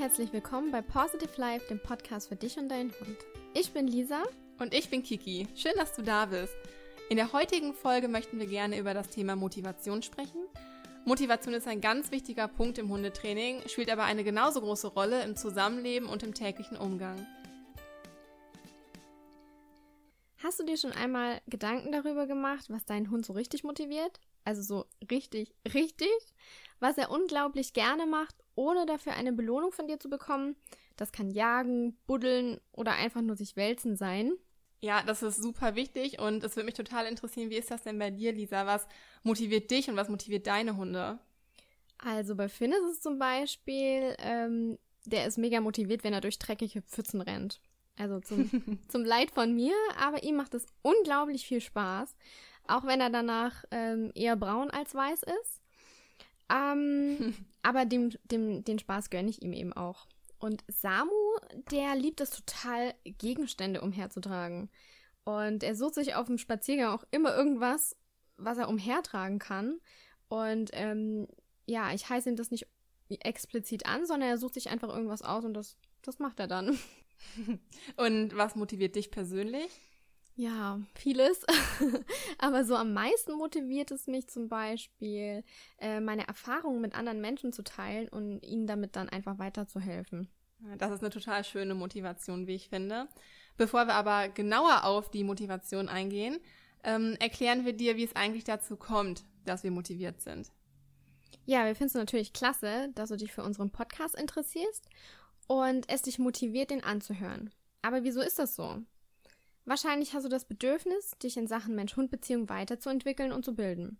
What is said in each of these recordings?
herzlich willkommen bei Positive Life, dem Podcast für dich und deinen Hund. Ich bin Lisa. Und ich bin Kiki. Schön, dass du da bist. In der heutigen Folge möchten wir gerne über das Thema Motivation sprechen. Motivation ist ein ganz wichtiger Punkt im Hundetraining, spielt aber eine genauso große Rolle im Zusammenleben und im täglichen Umgang. Hast du dir schon einmal Gedanken darüber gemacht, was deinen Hund so richtig motiviert? Also so richtig, richtig? Was er unglaublich gerne macht, ohne dafür eine Belohnung von dir zu bekommen? Das kann Jagen, Buddeln oder einfach nur sich wälzen sein. Ja, das ist super wichtig und es würde mich total interessieren, wie ist das denn bei dir, Lisa? Was motiviert dich und was motiviert deine Hunde? Also bei Finn ist es zum Beispiel, ähm, der ist mega motiviert, wenn er durch dreckige Pfützen rennt. Also zum, zum Leid von mir, aber ihm macht es unglaublich viel Spaß, auch wenn er danach ähm, eher braun als weiß ist. Ähm, aber dem, dem, den Spaß gönne ich ihm eben auch. Und Samu, der liebt es total, Gegenstände umherzutragen. Und er sucht sich auf dem Spaziergang auch immer irgendwas, was er umhertragen kann. Und ähm, ja, ich heiße ihm das nicht explizit an, sondern er sucht sich einfach irgendwas aus und das, das macht er dann. Und was motiviert dich persönlich? Ja, vieles. Aber so am meisten motiviert es mich zum Beispiel, äh, meine Erfahrungen mit anderen Menschen zu teilen und ihnen damit dann einfach weiterzuhelfen. Das ist eine total schöne Motivation, wie ich finde. Bevor wir aber genauer auf die Motivation eingehen, ähm, erklären wir dir, wie es eigentlich dazu kommt, dass wir motiviert sind. Ja, wir finden es natürlich klasse, dass du dich für unseren Podcast interessierst und es dich motiviert, den anzuhören. Aber wieso ist das so? Wahrscheinlich hast du das Bedürfnis, dich in Sachen Mensch-Hund-Beziehung weiterzuentwickeln und zu bilden.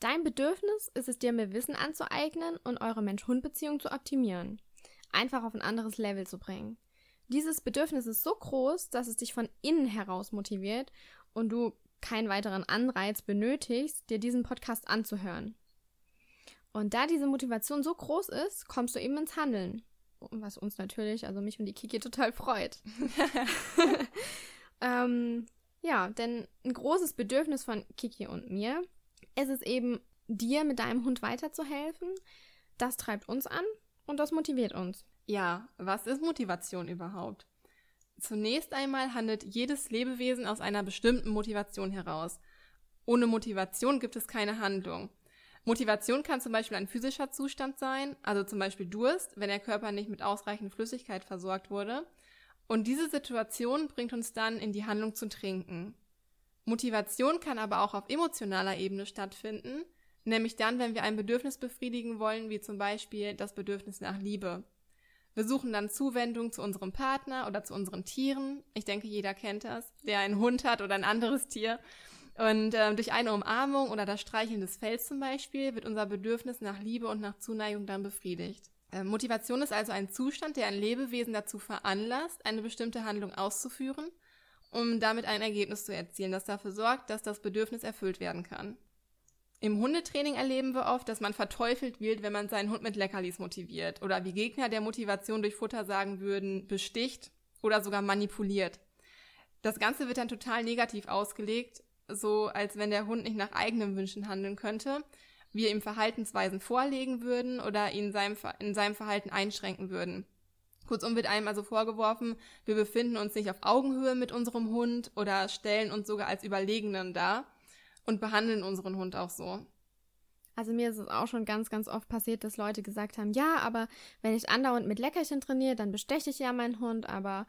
Dein Bedürfnis ist es dir, mehr Wissen anzueignen und eure Mensch-Hund-Beziehung zu optimieren. Einfach auf ein anderes Level zu bringen. Dieses Bedürfnis ist so groß, dass es dich von innen heraus motiviert und du keinen weiteren Anreiz benötigst, dir diesen Podcast anzuhören. Und da diese Motivation so groß ist, kommst du eben ins Handeln. Was uns natürlich, also mich und die Kiki total freut. Ähm, ja, denn ein großes Bedürfnis von Kiki und mir ist es eben, dir mit deinem Hund weiterzuhelfen. Das treibt uns an und das motiviert uns. Ja, was ist Motivation überhaupt? Zunächst einmal handelt jedes Lebewesen aus einer bestimmten Motivation heraus. Ohne Motivation gibt es keine Handlung. Motivation kann zum Beispiel ein physischer Zustand sein, also zum Beispiel Durst, wenn der Körper nicht mit ausreichend Flüssigkeit versorgt wurde. Und diese Situation bringt uns dann in die Handlung zu trinken. Motivation kann aber auch auf emotionaler Ebene stattfinden, nämlich dann, wenn wir ein Bedürfnis befriedigen wollen, wie zum Beispiel das Bedürfnis nach Liebe. Wir suchen dann Zuwendung zu unserem Partner oder zu unseren Tieren. Ich denke, jeder kennt das, der einen Hund hat oder ein anderes Tier. Und äh, durch eine Umarmung oder das Streicheln des Fells zum Beispiel wird unser Bedürfnis nach Liebe und nach Zuneigung dann befriedigt. Äh, Motivation ist also ein Zustand, der ein Lebewesen dazu veranlasst, eine bestimmte Handlung auszuführen, um damit ein Ergebnis zu erzielen, das dafür sorgt, dass das Bedürfnis erfüllt werden kann. Im Hundetraining erleben wir oft, dass man verteufelt wird, wenn man seinen Hund mit Leckerlis motiviert oder wie Gegner der Motivation durch Futter sagen würden, besticht oder sogar manipuliert. Das Ganze wird dann total negativ ausgelegt, so als wenn der Hund nicht nach eigenen Wünschen handeln könnte, wir ihm Verhaltensweisen vorlegen würden oder ihn in seinem, in seinem Verhalten einschränken würden. Kurzum wird einem also vorgeworfen, wir befinden uns nicht auf Augenhöhe mit unserem Hund oder stellen uns sogar als Überlegenen dar und behandeln unseren Hund auch so. Also mir ist es auch schon ganz, ganz oft passiert, dass Leute gesagt haben, ja, aber wenn ich andauernd mit Leckerchen trainiere, dann besteche ich ja meinen Hund. Aber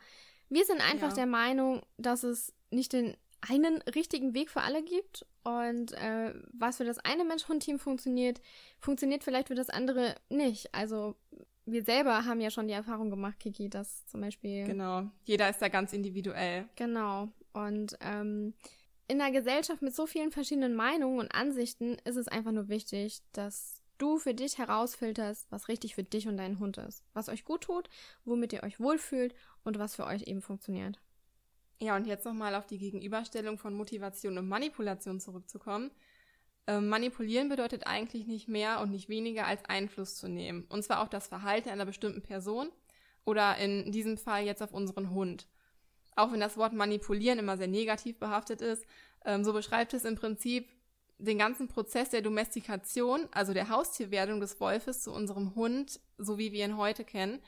wir sind einfach ja. der Meinung, dass es nicht den einen richtigen Weg für alle gibt und äh, was für das eine Mensch-Hund-Team funktioniert, funktioniert vielleicht für das andere nicht. Also wir selber haben ja schon die Erfahrung gemacht, Kiki, dass zum Beispiel. Genau, jeder ist da ganz individuell. Genau. Und ähm, in einer Gesellschaft mit so vielen verschiedenen Meinungen und Ansichten ist es einfach nur wichtig, dass du für dich herausfilterst, was richtig für dich und deinen Hund ist. Was euch gut tut, womit ihr euch wohlfühlt und was für euch eben funktioniert. Ja, und jetzt nochmal auf die Gegenüberstellung von Motivation und Manipulation zurückzukommen. Ähm, manipulieren bedeutet eigentlich nicht mehr und nicht weniger als Einfluss zu nehmen. Und zwar auf das Verhalten einer bestimmten Person oder in diesem Fall jetzt auf unseren Hund. Auch wenn das Wort manipulieren immer sehr negativ behaftet ist, ähm, so beschreibt es im Prinzip den ganzen Prozess der Domestikation, also der Haustierwerdung des Wolfes zu unserem Hund, so wie wir ihn heute kennen.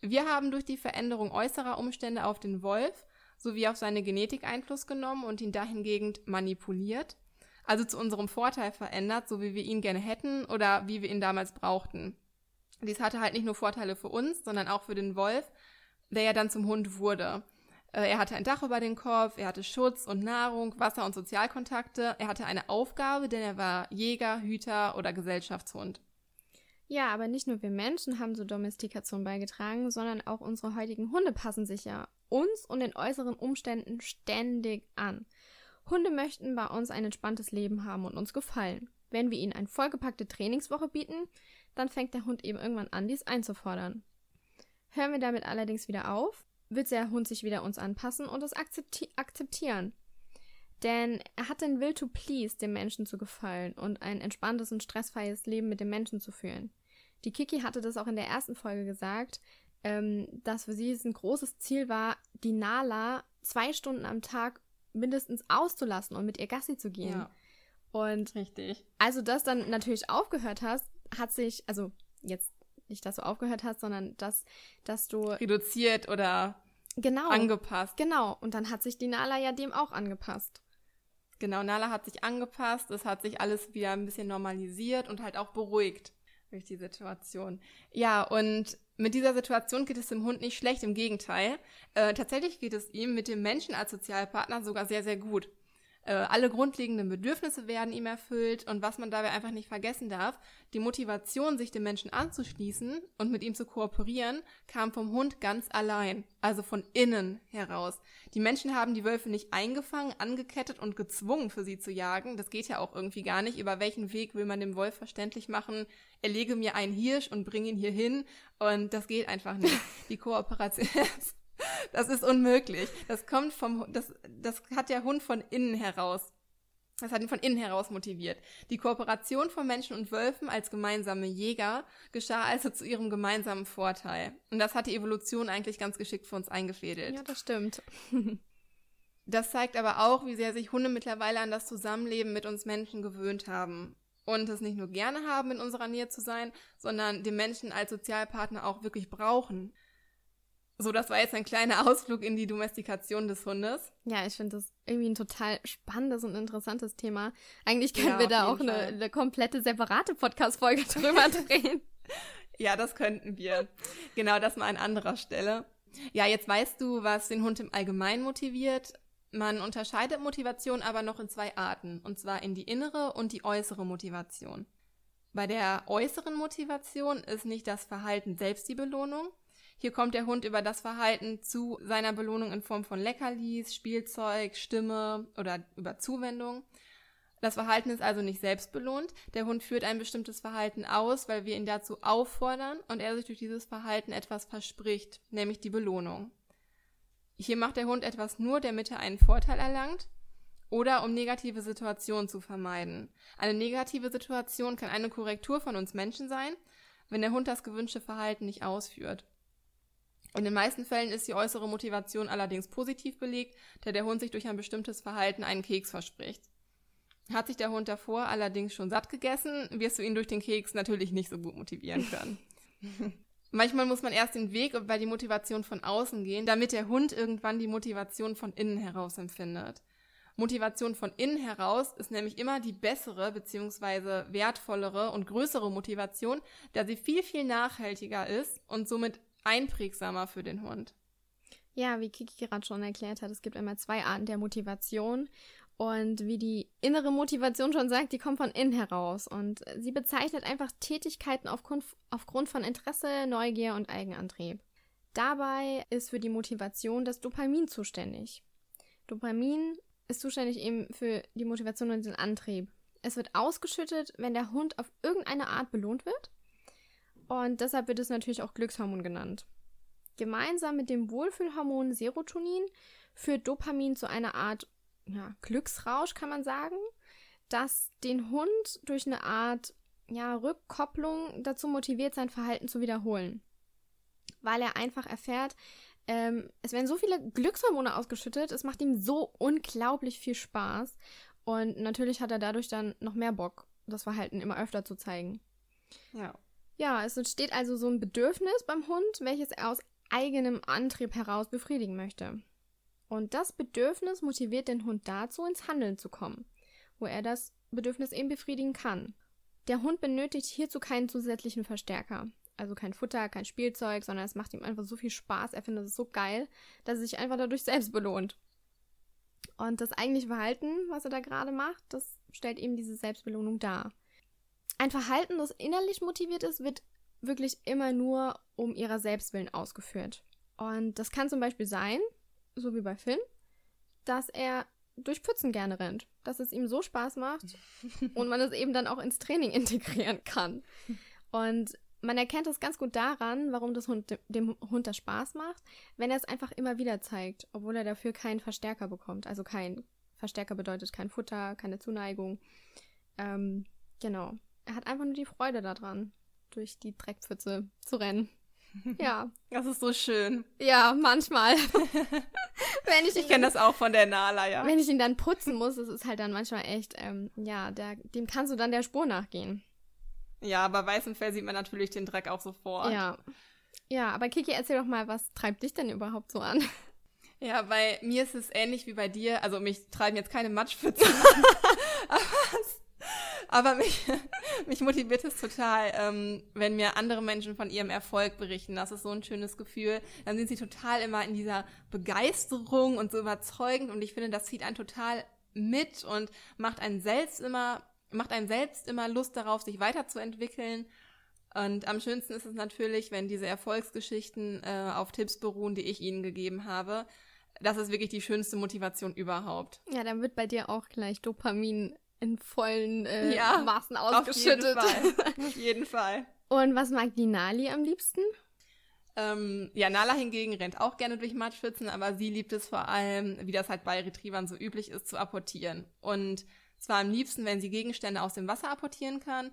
Wir haben durch die Veränderung äußerer Umstände auf den Wolf sowie auf seine Genetik Einfluss genommen und ihn dahingehend manipuliert, also zu unserem Vorteil verändert, so wie wir ihn gerne hätten oder wie wir ihn damals brauchten. Dies hatte halt nicht nur Vorteile für uns, sondern auch für den Wolf, der ja dann zum Hund wurde. Äh, er hatte ein Dach über den Kopf, er hatte Schutz und Nahrung, Wasser und Sozialkontakte, er hatte eine Aufgabe, denn er war Jäger, Hüter oder Gesellschaftshund. Ja, aber nicht nur wir Menschen haben zur Domestikation beigetragen, sondern auch unsere heutigen Hunde passen sich ja uns und den äußeren Umständen ständig an. Hunde möchten bei uns ein entspanntes Leben haben und uns gefallen. Wenn wir ihnen eine vollgepackte Trainingswoche bieten, dann fängt der Hund eben irgendwann an, dies einzufordern. Hören wir damit allerdings wieder auf, wird der Hund sich wieder uns anpassen und es akzepti akzeptieren. Denn er hat den Will to please, dem Menschen zu gefallen und ein entspanntes und stressfreies Leben mit dem Menschen zu führen. Die Kiki hatte das auch in der ersten Folge gesagt, ähm, dass für sie es ein großes Ziel war, die Nala zwei Stunden am Tag mindestens auszulassen und mit ihr Gassi zu gehen. Ja. Und richtig. Also das dann natürlich aufgehört hast, hat sich, also jetzt nicht, dass du aufgehört hast, sondern dass, dass du reduziert oder genau, angepasst. Genau. Und dann hat sich die Nala ja dem auch angepasst. Genau, Nala hat sich angepasst, es hat sich alles wieder ein bisschen normalisiert und halt auch beruhigt durch die Situation. Ja, und mit dieser Situation geht es dem Hund nicht schlecht, im Gegenteil. Äh, tatsächlich geht es ihm mit dem Menschen als Sozialpartner sogar sehr, sehr gut. Äh, alle grundlegenden Bedürfnisse werden ihm erfüllt und was man dabei einfach nicht vergessen darf, die Motivation, sich dem Menschen anzuschließen und mit ihm zu kooperieren, kam vom Hund ganz allein, also von innen heraus. Die Menschen haben die Wölfe nicht eingefangen, angekettet und gezwungen, für sie zu jagen. Das geht ja auch irgendwie gar nicht. Über welchen Weg will man dem Wolf verständlich machen, erlege mir einen Hirsch und bring ihn hier hin und das geht einfach nicht. Die Kooperation Das ist unmöglich. Das kommt vom, das, das hat der Hund von innen heraus. Das hat ihn von innen heraus motiviert. Die Kooperation von Menschen und Wölfen als gemeinsame Jäger geschah also zu ihrem gemeinsamen Vorteil. Und das hat die Evolution eigentlich ganz geschickt für uns eingefädelt. Ja, das stimmt. das zeigt aber auch, wie sehr sich Hunde mittlerweile an das Zusammenleben mit uns Menschen gewöhnt haben. Und es nicht nur gerne haben, in unserer Nähe zu sein, sondern den Menschen als Sozialpartner auch wirklich brauchen. So, das war jetzt ein kleiner Ausflug in die Domestikation des Hundes. Ja, ich finde das irgendwie ein total spannendes und interessantes Thema. Eigentlich können ja, wir da auch eine, eine, komplette separate Podcast-Folge drüber drehen. ja, das könnten wir. Genau, das mal an anderer Stelle. Ja, jetzt weißt du, was den Hund im Allgemeinen motiviert. Man unterscheidet Motivation aber noch in zwei Arten, und zwar in die innere und die äußere Motivation. Bei der äußeren Motivation ist nicht das Verhalten selbst die Belohnung, hier kommt der Hund über das Verhalten zu seiner Belohnung in Form von Leckerlis, Spielzeug, Stimme oder über Zuwendung. Das Verhalten ist also nicht selbst belohnt. Der Hund führt ein bestimmtes Verhalten aus, weil wir ihn dazu auffordern und er sich durch dieses Verhalten etwas verspricht, nämlich die Belohnung. Hier macht der Hund etwas nur, damit er einen Vorteil erlangt oder um negative Situationen zu vermeiden. Eine negative Situation kann eine Korrektur von uns Menschen sein, wenn der Hund das gewünschte Verhalten nicht ausführt. In den meisten Fällen ist die äußere Motivation allerdings positiv belegt, da der Hund sich durch ein bestimmtes Verhalten einen Keks verspricht. Hat sich der Hund davor allerdings schon satt gegessen, wirst du ihn durch den Keks natürlich nicht so gut motivieren können. Manchmal muss man erst den Weg bei die Motivation von außen gehen, damit der Hund irgendwann die Motivation von innen heraus empfindet. Motivation von innen heraus ist nämlich immer die bessere bzw. wertvollere und größere Motivation, da sie viel, viel nachhaltiger ist und somit einprägsamer für den Hund. Ja, wie Kiki gerade schon erklärt hat, es gibt einmal zwei Arten der Motivation. Und wie die innere Motivation schon sagt, die kommt von innen heraus. Und sie bezeichnet einfach Tätigkeiten aufgrund, aufgrund von Interesse, Neugier und Eigenantrieb. Dabei ist für die Motivation das Dopamin zuständig. Dopamin ist zuständig eben für die Motivation und den Antrieb. Es wird ausgeschüttet, wenn der Hund auf irgendeine Art belohnt wird und deshalb wird es natürlich auch Glückshormon genannt. Gemeinsam mit dem Wohlfühlhormon Serotonin führt Dopamin zu einer Art ja, Glücksrausch, kann man sagen, das den Hund durch eine Art ja, Rückkopplung dazu motiviert, sein Verhalten zu wiederholen. Weil er einfach erfährt, ähm, es werden so viele Glückshormone ausgeschüttet, es macht ihm so unglaublich viel Spaß. Und natürlich hat er dadurch dann noch mehr Bock, das Verhalten immer öfter zu zeigen. Ja. Ja, es entsteht also so ein Bedürfnis beim Hund, welches er aus eigenem Antrieb heraus befriedigen möchte. Und das Bedürfnis motiviert den Hund dazu, ins Handeln zu kommen, wo er das Bedürfnis eben befriedigen kann. Der Hund benötigt hierzu keinen zusätzlichen Verstärker. Also kein Futter, kein Spielzeug, sondern es macht ihm einfach so viel Spaß. Er findet es so geil, dass er sich einfach dadurch selbst belohnt. Und das eigentliche Verhalten, was er da gerade macht, das stellt eben diese Selbstbelohnung dar. Ein Verhalten, das innerlich motiviert ist, wird wirklich immer nur um ihrer Selbstwillen ausgeführt. Und das kann zum Beispiel sein, so wie bei Finn, dass er durch Pfützen gerne rennt, dass es ihm so Spaß macht und man es eben dann auch ins Training integrieren kann. Und man erkennt es ganz gut daran, warum das Hund, dem Hund das Spaß macht, wenn er es einfach immer wieder zeigt, obwohl er dafür keinen Verstärker bekommt. Also kein Verstärker bedeutet kein Futter, keine Zuneigung. Ähm, genau. Er hat einfach nur die Freude daran, durch die Dreckpfütze zu rennen. Ja. Das ist so schön. Ja, manchmal. wenn ich ich kenne das auch von der Nala, ja. Wenn ich ihn dann putzen muss, das ist halt dann manchmal echt, ähm, ja, der, dem kannst du dann der Spur nachgehen. Ja, bei weißem Fell sieht man natürlich den Dreck auch sofort. Ja. Ja, aber Kiki, erzähl doch mal, was treibt dich denn überhaupt so an? Ja, bei mir ist es ähnlich wie bei dir. Also mich treiben jetzt keine Matschpfützen an. aber, aber mich, mich motiviert es total, ähm, wenn mir andere Menschen von ihrem Erfolg berichten. Das ist so ein schönes Gefühl. Dann sind sie total immer in dieser Begeisterung und so überzeugend. Und ich finde, das zieht einen total mit und macht einen selbst immer macht einem selbst immer Lust darauf, sich weiterzuentwickeln. Und am schönsten ist es natürlich, wenn diese Erfolgsgeschichten äh, auf Tipps beruhen, die ich ihnen gegeben habe. Das ist wirklich die schönste Motivation überhaupt. Ja, dann wird bei dir auch gleich Dopamin in vollen äh, ja, Maßen ausgeschüttet. Auf jeden Fall. auf jeden Fall. Und was mag die Nali am liebsten? Ähm, ja, Nala hingegen rennt auch gerne durch Matschpfützen, aber sie liebt es vor allem, wie das halt bei Retrievern so üblich ist, zu apportieren. Und zwar am liebsten, wenn sie Gegenstände aus dem Wasser apportieren kann.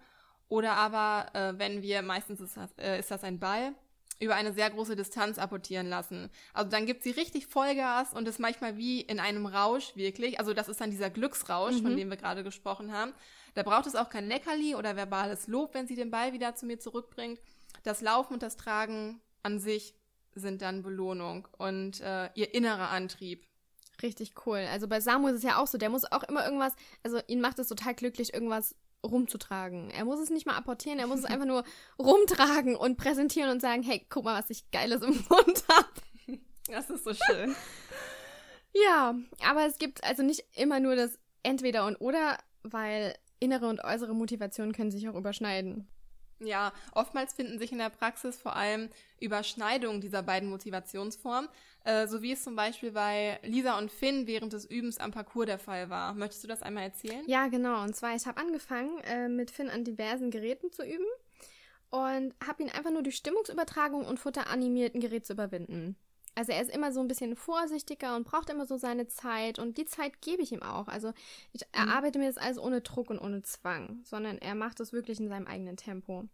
Oder aber, äh, wenn wir, meistens ist das, äh, ist das ein Ball, über eine sehr große Distanz apportieren lassen. Also dann gibt sie richtig Vollgas und ist manchmal wie in einem Rausch wirklich. Also das ist dann dieser Glücksrausch, mhm. von dem wir gerade gesprochen haben. Da braucht es auch kein Leckerli oder verbales Lob, wenn sie den Ball wieder zu mir zurückbringt. Das Laufen und das Tragen an sich sind dann Belohnung und äh, ihr innerer Antrieb. Richtig cool. Also bei Samu ist es ja auch so, der muss auch immer irgendwas, also ihn macht es total glücklich, irgendwas rumzutragen. Er muss es nicht mal apportieren, er muss es einfach nur rumtragen und präsentieren und sagen, hey, guck mal, was ich Geiles im Mund habe. Das ist so schön. ja, aber es gibt also nicht immer nur das Entweder und Oder, weil innere und äußere Motivationen können sich auch überschneiden. Ja, oftmals finden sich in der Praxis vor allem Überschneidungen dieser beiden Motivationsformen, äh, so wie es zum Beispiel bei Lisa und Finn während des Übens am Parcours der Fall war. Möchtest du das einmal erzählen? Ja, genau. Und zwar, ich habe angefangen, äh, mit Finn an diversen Geräten zu üben und habe ihn einfach nur durch Stimmungsübertragung und Futter animiert, ein Gerät zu überwinden. Also er ist immer so ein bisschen vorsichtiger und braucht immer so seine Zeit und die Zeit gebe ich ihm auch. Also ich mhm. erarbeite mir das alles ohne Druck und ohne Zwang, sondern er macht es wirklich in seinem eigenen Tempo.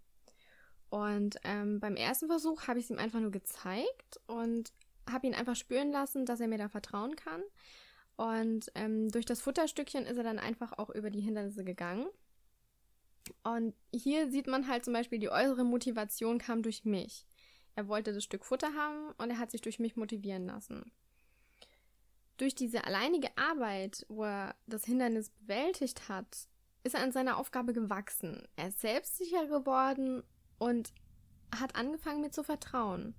Und ähm, beim ersten Versuch habe ich es ihm einfach nur gezeigt und habe ihn einfach spüren lassen, dass er mir da vertrauen kann. Und ähm, durch das Futterstückchen ist er dann einfach auch über die Hindernisse gegangen. Und hier sieht man halt zum Beispiel, die äußere Motivation kam durch mich. Er wollte das Stück Futter haben und er hat sich durch mich motivieren lassen. Durch diese alleinige Arbeit, wo er das Hindernis bewältigt hat, ist er an seiner Aufgabe gewachsen. Er ist selbstsicher geworden und hat angefangen, mir zu vertrauen.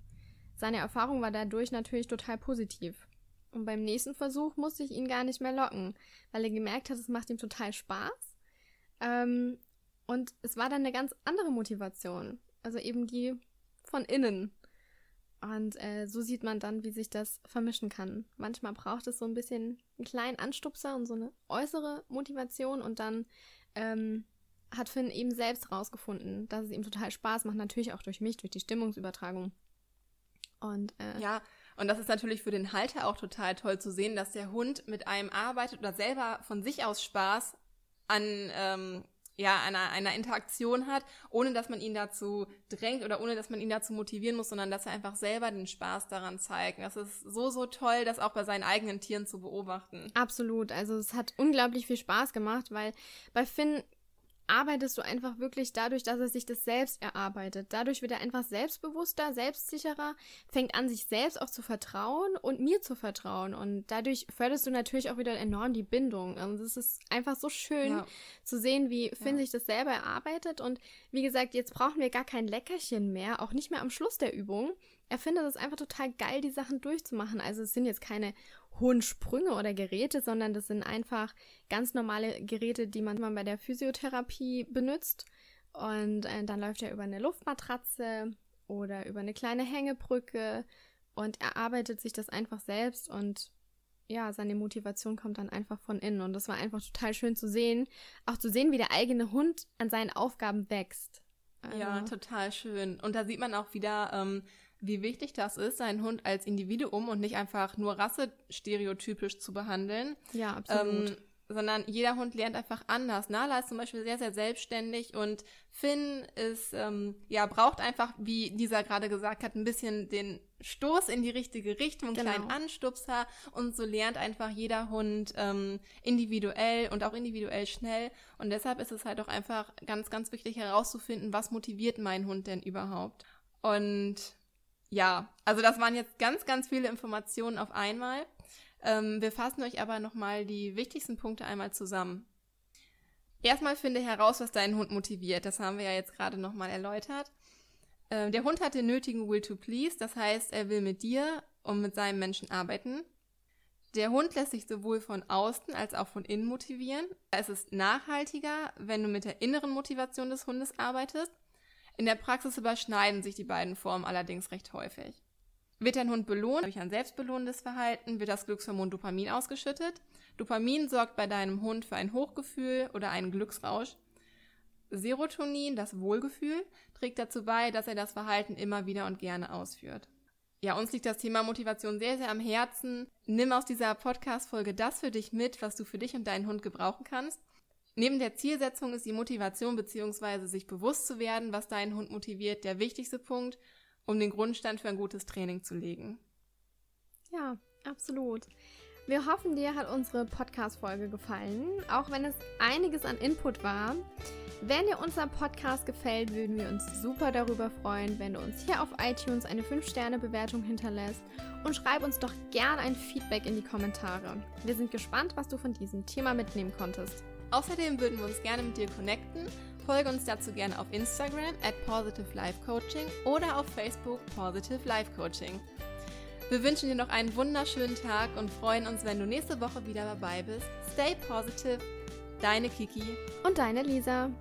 Seine Erfahrung war dadurch natürlich total positiv. Und beim nächsten Versuch musste ich ihn gar nicht mehr locken, weil er gemerkt hat, es macht ihm total Spaß. Ähm, und es war dann eine ganz andere Motivation. Also eben die von innen. Und äh, so sieht man dann, wie sich das vermischen kann. Manchmal braucht es so ein bisschen einen kleinen Anstupser und so eine äußere Motivation und dann ähm, hat Finn eben selbst rausgefunden, dass es ihm total Spaß macht, natürlich auch durch mich, durch die Stimmungsübertragung. Und äh, ja, und das ist natürlich für den Halter auch total toll zu sehen, dass der Hund mit einem arbeitet oder selber von sich aus Spaß an ähm, ja, einer, einer Interaktion hat, ohne dass man ihn dazu drängt oder ohne dass man ihn dazu motivieren muss, sondern dass er einfach selber den Spaß daran zeigt. Das ist so, so toll, das auch bei seinen eigenen Tieren zu beobachten. Absolut. Also es hat unglaublich viel Spaß gemacht, weil bei Finn arbeitest du einfach wirklich dadurch, dass er sich das selbst erarbeitet. Dadurch wird er einfach selbstbewusster, selbstsicherer, fängt an, sich selbst auch zu vertrauen und mir zu vertrauen. Und dadurch förderst du natürlich auch wieder enorm die Bindung. Und also es ist einfach so schön ja. zu sehen, wie Finn ja. sich das selber erarbeitet. Und wie gesagt, jetzt brauchen wir gar kein Leckerchen mehr, auch nicht mehr am Schluss der Übung. Er findet es einfach total geil, die Sachen durchzumachen. Also es sind jetzt keine hohen Sprünge oder Geräte, sondern das sind einfach ganz normale Geräte, die man bei der Physiotherapie benutzt. Und äh, dann läuft er über eine Luftmatratze oder über eine kleine Hängebrücke und er arbeitet sich das einfach selbst und ja, seine Motivation kommt dann einfach von innen. Und das war einfach total schön zu sehen. Auch zu sehen, wie der eigene Hund an seinen Aufgaben wächst. Also, ja, total schön. Und da sieht man auch wieder, ähm, wie wichtig das ist, seinen Hund als Individuum und nicht einfach nur rassestereotypisch zu behandeln. Ja, absolut. Ähm, sondern jeder Hund lernt einfach anders. Nala ist zum Beispiel sehr, sehr selbstständig und Finn ist, ähm, ja, braucht einfach, wie dieser gerade gesagt hat, ein bisschen den Stoß in die richtige Richtung, einen genau. kleinen Anstupser und so lernt einfach jeder Hund ähm, individuell und auch individuell schnell und deshalb ist es halt auch einfach ganz, ganz wichtig herauszufinden, was motiviert mein Hund denn überhaupt. Und ja, also das waren jetzt ganz, ganz viele Informationen auf einmal. Ähm, wir fassen euch aber nochmal die wichtigsten Punkte einmal zusammen. Erstmal finde heraus, was deinen Hund motiviert. Das haben wir ja jetzt gerade nochmal erläutert. Ähm, der Hund hat den nötigen Will to Please, das heißt, er will mit dir und mit seinem Menschen arbeiten. Der Hund lässt sich sowohl von außen als auch von innen motivieren. Es ist nachhaltiger, wenn du mit der inneren Motivation des Hundes arbeitest. In der Praxis überschneiden sich die beiden Formen allerdings recht häufig. Wird dein Hund belohnt durch ein selbstbelohnendes Verhalten, wird das Glückshormon Dopamin ausgeschüttet. Dopamin sorgt bei deinem Hund für ein Hochgefühl oder einen Glücksrausch. Serotonin, das Wohlgefühl, trägt dazu bei, dass er das Verhalten immer wieder und gerne ausführt. Ja, uns liegt das Thema Motivation sehr, sehr am Herzen. Nimm aus dieser Podcast-Folge das für dich mit, was du für dich und deinen Hund gebrauchen kannst. Neben der Zielsetzung ist die Motivation bzw. sich bewusst zu werden, was deinen Hund motiviert, der wichtigste Punkt, um den Grundstein für ein gutes Training zu legen. Ja, absolut. Wir hoffen, dir hat unsere Podcast-Folge gefallen, auch wenn es einiges an Input war. Wenn dir unser Podcast gefällt, würden wir uns super darüber freuen, wenn du uns hier auf iTunes eine 5-Sterne-Bewertung hinterlässt und schreib uns doch gern ein Feedback in die Kommentare. Wir sind gespannt, was du von diesem Thema mitnehmen konntest. Außerdem würden wir uns gerne mit dir connecten. Folge uns dazu gerne auf Instagram at Positive Life Coaching oder auf Facebook Positive Life Coaching. Wir wünschen dir noch einen wunderschönen Tag und freuen uns, wenn du nächste Woche wieder dabei bist. Stay positive, deine Kiki und deine Lisa.